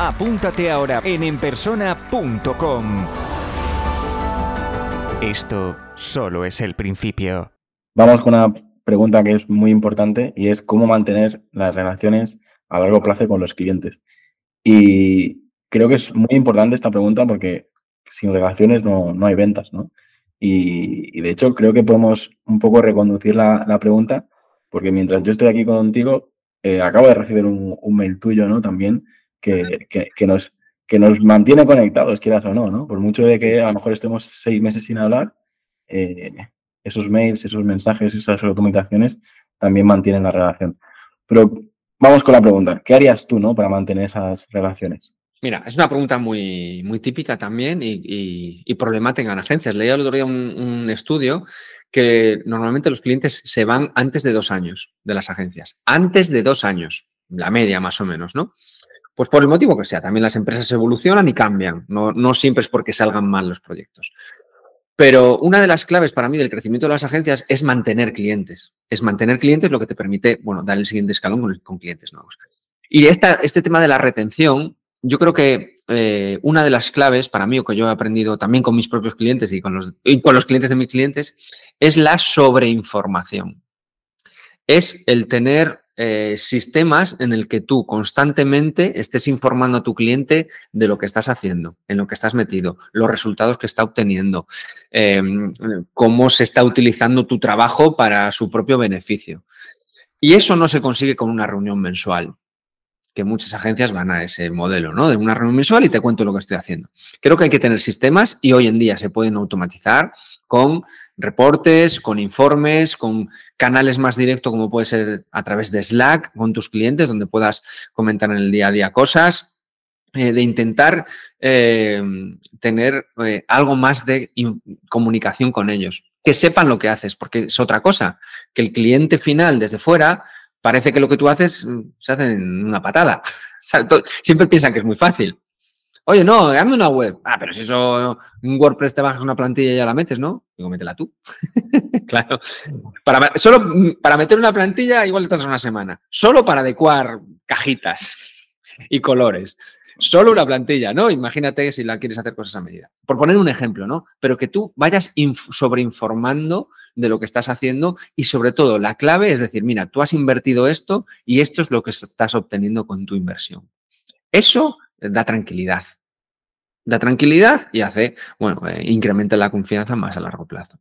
apúntate ahora en enpersona.com. Esto solo es el principio. Vamos con una pregunta que es muy importante y es cómo mantener las relaciones a largo plazo con los clientes. Y creo que es muy importante esta pregunta porque sin relaciones no, hay ventas, ¿no? Y, de hecho creo que podemos un poco reconducir la, pregunta, porque mientras yo estoy aquí contigo, eh, acabo de recibir un, mail tuyo, ¿no? También, que, nos, que nos mantiene conectados, quieras o no, ¿no? Por mucho de que a lo mejor estemos seis meses sin hablar, eh, esos mails, esos mensajes, esas comunicaciones también mantienen la relación. Pero vamos con la pregunta, ¿qué harías tú, ¿no? Para mantener esas relaciones? Mira, es una pregunta muy, muy típica también y, problemática en agencias. Leí el otro día un, estudio que normalmente los clientes se van antes de dos años de las agencias. Antes de dos años, la media más o menos, ¿no? Pues por el motivo que sea, también las empresas evolucionan y cambian. No, siempre es porque salgan mal los proyectos. Pero una de las claves para mí del crecimiento de las agencias es mantener clientes. Es mantener clientes lo que te permite, bueno, dar el siguiente escalón con, clientes nuevos. Y este tema de la retención yo creo que eh, una de las claves para mí, o que yo he aprendido también con mis propios clientes y con los clientes de mis clientes, es la sobreinformación. Es el tener eh, sistemas en el que tú constantemente estés informando a tu cliente de lo que estás haciendo, en lo que estás metido, los resultados que está obteniendo, em, cómo se está utilizando tu trabajo para su propio beneficio. Y eso no se consigue con una reunión mensual que muchas agencias van a ese modelo, ¿no? De una reunión mensual y te cuento lo que estoy haciendo. Creo que hay que tener sistemas y hoy en día se pueden automatizar con reportes, con informes, con canales más directos como puede ser a través de Slack con tus clientes, donde puedas comentar en el día a día cosas, eh, de intentar eh, tener eh, algo más de comunicación con ellos, que sepan lo que haces, porque es otra cosa, que el cliente final desde fuera parece que lo que tú haces mm, se hace en una patada. Siempre piensan que es muy fácil. Oye, no, dame una web. Ah, pero si eso un WordPress te bajas una plantilla y ya la metes, ¿no? Digo, métela tú. claro. Para, solo mm, para meter una plantilla igual te una semana. Solo para adecuar cajitas y colores. Solo una plantilla, ¿no? Imagínate si la quieres hacer cosas a medida. Por poner un ejemplo, ¿no? Pero que tú vayas sobreinformando de lo que estás haciendo y sobre todo la clave es decir, mira, tú has invertido esto y esto es lo que estás obteniendo con tu inversión. Eso da tranquilidad. Da tranquilidad y hace, bueno, eh, incrementa la confianza más a largo plazo.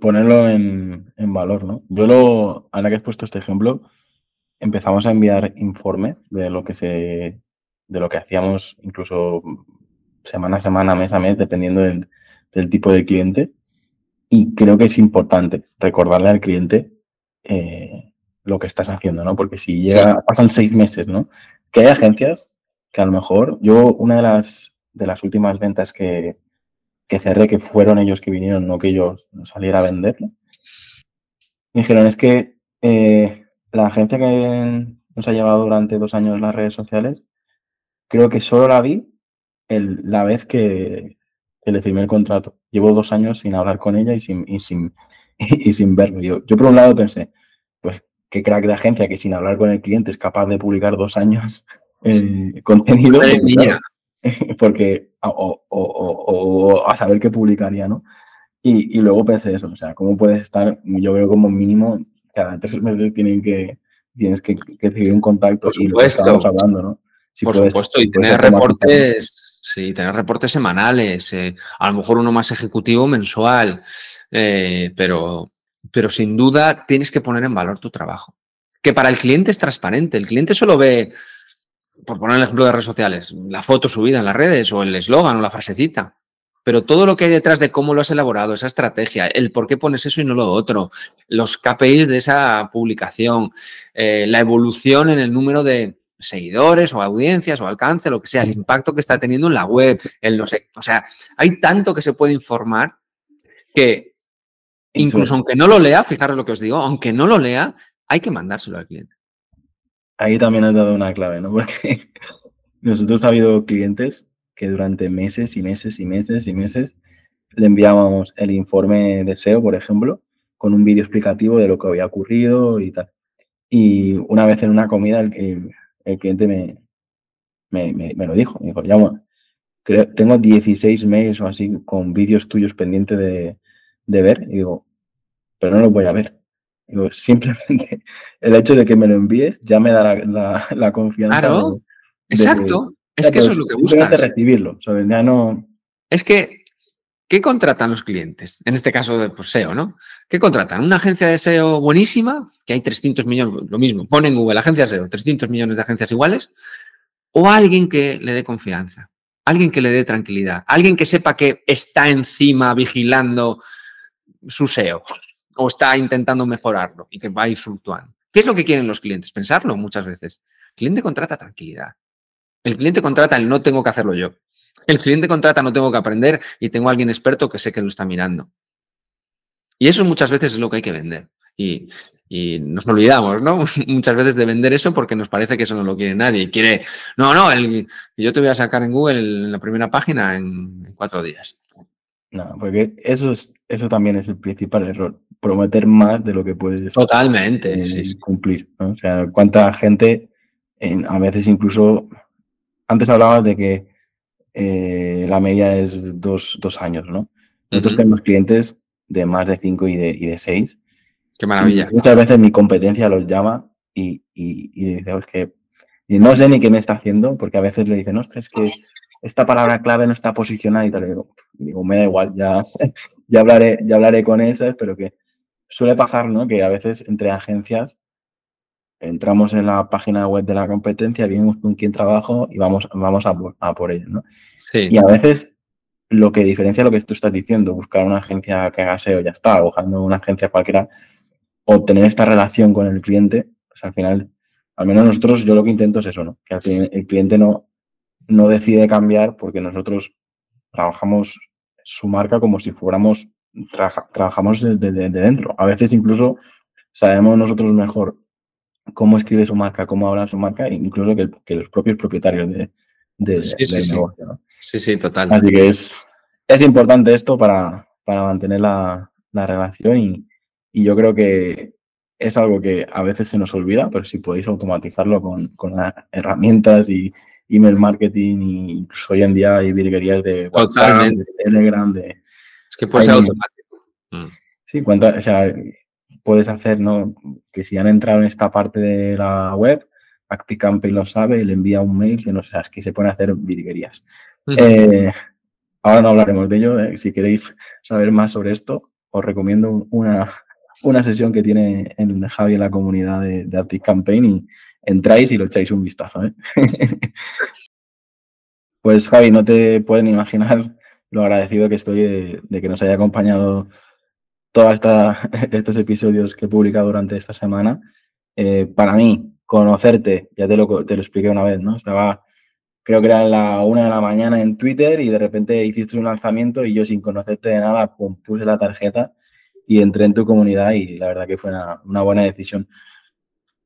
ponerlo en, valor, ¿no? Yo lo, ahora que has puesto este ejemplo, empezamos a enviar informes de lo que se, de lo que hacíamos incluso semana a semana, mes a mes, dependiendo del, del tipo de cliente. Y creo que es importante recordarle al cliente eh, lo que estás haciendo, ¿no? Porque si llega, pasan seis meses, ¿no? Que hay agencias que a lo mejor, yo una de las, de las últimas ventas que, que cerré, que fueron ellos que vinieron, no que yo saliera a venderlo, me dijeron, es que eh, la agencia que nos ha llevado durante dos años las redes sociales, creo que solo la vi el, la vez que, le firmé el contrato. Llevo dos años sin hablar con ella y sin, y sin, y sin verlo. Yo, yo por un lado pensé, pues qué crack de agencia que sin hablar con el cliente es capaz de publicar dos años eh, contenido. Porque, o, a saber qué publicaría, ¿no? Y, luego pensé eso, o sea, ¿cómo puedes estar? Yo veo como mínimo cada tres meses tienen que, tienes que, que seguir un contacto y lo estamos hablando, ¿no? Por supuesto, y tener reportes Sí, tener reportes semanales, eh, a lo mejor uno más ejecutivo mensual, eh, pero, pero sin duda tienes que poner en valor tu trabajo. Que para el cliente es transparente, el cliente solo ve, por poner el ejemplo de redes sociales, la foto subida en las redes o el eslogan o la frasecita. Pero todo lo que hay detrás de cómo lo has elaborado, esa estrategia, el por qué pones eso y no lo otro, los KPIs de esa publicación, eh, la evolución en el número de, seguidores o audiencias o alcance, lo que sea, el impacto que está teniendo en la web, el no sé. O sea, hay tanto que se puede informar que incluso aunque no lo lea, fijaros lo que os digo, aunque no lo lea, hay que mandárselo al cliente. Ahí también has dado una clave, ¿no? Porque nosotros ha habido clientes que durante meses y meses y meses y meses le enviábamos el informe de SEO, por ejemplo, con un vídeo explicativo de lo que había ocurrido y tal. Y una vez en una comida el, el, cliente me, me, me, lo dijo. Me dijo, ya, bueno, creo, tengo 16 mails o así con vídeos tuyos pendientes de, de ver. Y digo, pero no los voy a ver. Digo, simplemente el hecho de que me lo envíes ya me da la, la, confianza. Claro, exacto. es que eso es lo que buscas. recibirlo, ¿sabes? Ya no... Es que, ¿qué contratan los clientes? En este caso de pues, SEO, ¿no? ¿Qué contratan? Una agencia de SEO buenísima, que hay 300 millones, lo mismo, ponen en Google, agencia de SEO, 300 millones de agencias iguales, o alguien que le dé confianza, alguien que le dé tranquilidad, alguien que sepa que está encima vigilando su SEO o está intentando mejorarlo y que va a ir fluctuando. ¿Qué es lo que quieren los clientes? Pensarlo muchas veces. El cliente contrata tranquilidad. El cliente contrata el no tengo que hacerlo yo. El cliente contrata no tengo que aprender y tengo a alguien experto que sé que lo está mirando. Y eso muchas veces es lo que hay que vender. Y, nos olvidamos, ¿no? Muchas veces de vender eso porque nos parece que eso no lo quiere nadie. Y quiere, no, no, el, yo te voy a sacar en Google en la primera página en cuatro días. No, porque eso, es, eso también es el principal error prometer más de lo que puedes Totalmente, eh, cumplir. O sea, cuánta gente, a veces incluso, antes hablabas de que eh, la media es dos, años, ¿no? Nosotros tenemos clientes de más de cinco y de, y de seis. Qué maravilla. muchas veces mi competencia los llama y, y, y dice, es que y no sé ni qué me está haciendo, porque a veces le dicen, ostras, es que esta palabra clave no está posicionada y tal. Y digo, me da igual, ya, ya, hablaré, ya hablaré con él, Pero que suele pasar, ¿no? Que a veces entre agencias entramos en la página web de la competencia, vemos con quién trabajo y vamos, vamos a, a por ello, ¿no? Sí. Y a veces lo que diferencia lo que tú estás diciendo, buscar una agencia que haga SEO, ya está, buscando una agencia cualquiera, o tener esta relación con el cliente, pues al final, al menos nosotros, yo lo que intento es eso, ¿no? Que al final el cliente no, no decide cambiar porque nosotros trabajamos su marca como si fuéramos trabajamos desde dentro. A veces incluso sabemos nosotros mejor cómo escribe su marca, cómo habla su marca, incluso que, los propios propietarios de, de sí, sí, negocio. Sí. sí, total. Así que es, es importante esto para, para mantener la, la relación y, y, yo creo que es algo que a veces se nos olvida, pero si podéis automatizarlo con, con las herramientas y email marketing y incluso hoy en día hay virguerías de WhatsApp, de Telegram, de que puede ser automático. Mm. Sí, cuánto, o sea, puedes hacer, ¿no? Que si han entrado en esta parte de la web, ActiCampaign lo sabe y le envía un mail que no sé, es que se pueden hacer virguerías. Eh, ahora no hablaremos de ello. Eh. Si queréis saber más sobre esto, os recomiendo una, una sesión que tiene en Javi en la comunidad de, de ActiveCampaign y entráis y lo echáis un vistazo. ¿eh? pues Javi, no te pueden imaginar lo agradecido que estoy de, que nos haya acompañado todos estos episodios que he publicado durante esta semana. Eh, para mí, conocerte, ya te lo, te lo expliqué una vez, ¿no? Estaba, creo que era la una de la mañana en Twitter y de repente hiciste un lanzamiento y yo sin conocerte de nada, puse la tarjeta y entré en tu comunidad y la verdad que fue una, una buena decisión.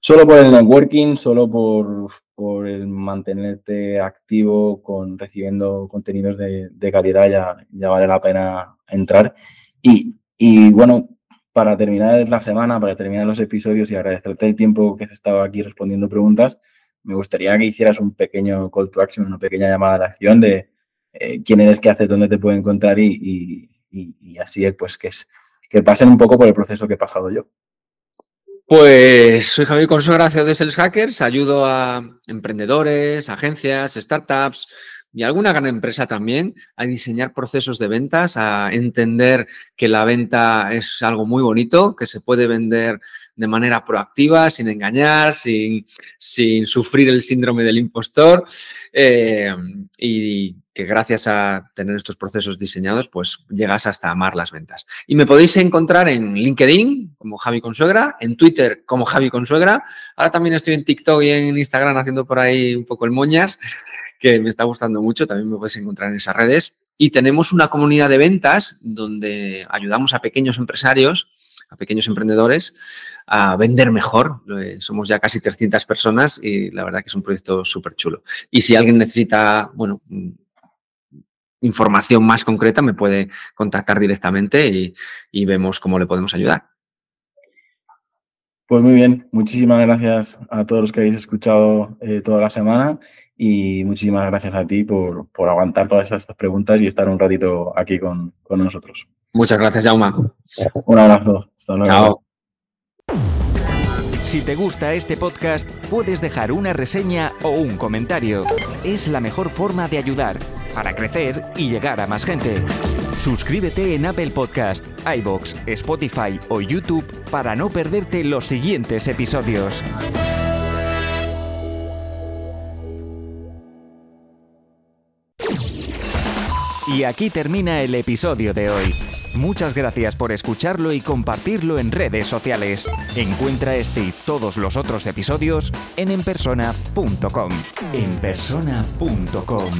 Solo por el networking, solo por, por el mantenerte activo con recibiendo contenidos de, de calidad, ya, ya, vale la pena entrar. Y, y, bueno, para terminar la semana, para terminar los episodios y agradecerte el tiempo que has estado aquí respondiendo preguntas, me gustaría que hicieras un pequeño call to action, una pequeña llamada de acción de eh, quién eres, qué haces, dónde te puedo encontrar y, así pues que, pasen un poco por el proceso que he pasado yo. Pues soy Javier Consuegra de Sales Hackers, ayudo a emprendedores, agencias, startups, y alguna gran empresa también a diseñar procesos de ventas, a entender que la venta es algo muy bonito, que se puede vender de manera proactiva, sin engañar, sin, sufrir el síndrome del impostor eh, y que gracias a tener estos procesos diseñados, pues llegas hasta amar las ventas. Y me podéis encontrar en LinkedIn como Javi Consuegra, en Twitter como Javi Consuegra. Ahora también estoy en TikTok y en Instagram haciendo por ahí un poco el moñas, que me está gustando mucho. También me podéis encontrar en esas redes. Y tenemos una comunidad de ventas donde ayudamos a pequeños empresarios, a pequeños emprendedores, a vender mejor. Somos ya casi 300 personas y la verdad que es un proyecto súper chulo. Y si alguien necesita, bueno, información más concreta, me puede contactar directamente y, vemos cómo le podemos ayudar. Pues muy bien, muchísimas gracias a todos los que habéis escuchado eh, toda la semana y muchísimas gracias a ti por, aguantar todas estas preguntas y estar un ratito aquí con, con nosotros. Muchas gracias, Jauma. Un abrazo. Hasta luego. Chao. Si te gusta este podcast, puedes dejar una reseña o un comentario. Es la mejor forma de ayudar para crecer y llegar a más gente. Suscríbete en Apple Podcast, iBox, Spotify o YouTube para no perderte los siguientes episodios. Y aquí termina el episodio de hoy. Muchas gracias por escucharlo y compartirlo en redes sociales. Encuentra este y todos los otros episodios en enpersona.com. Enpersona.com.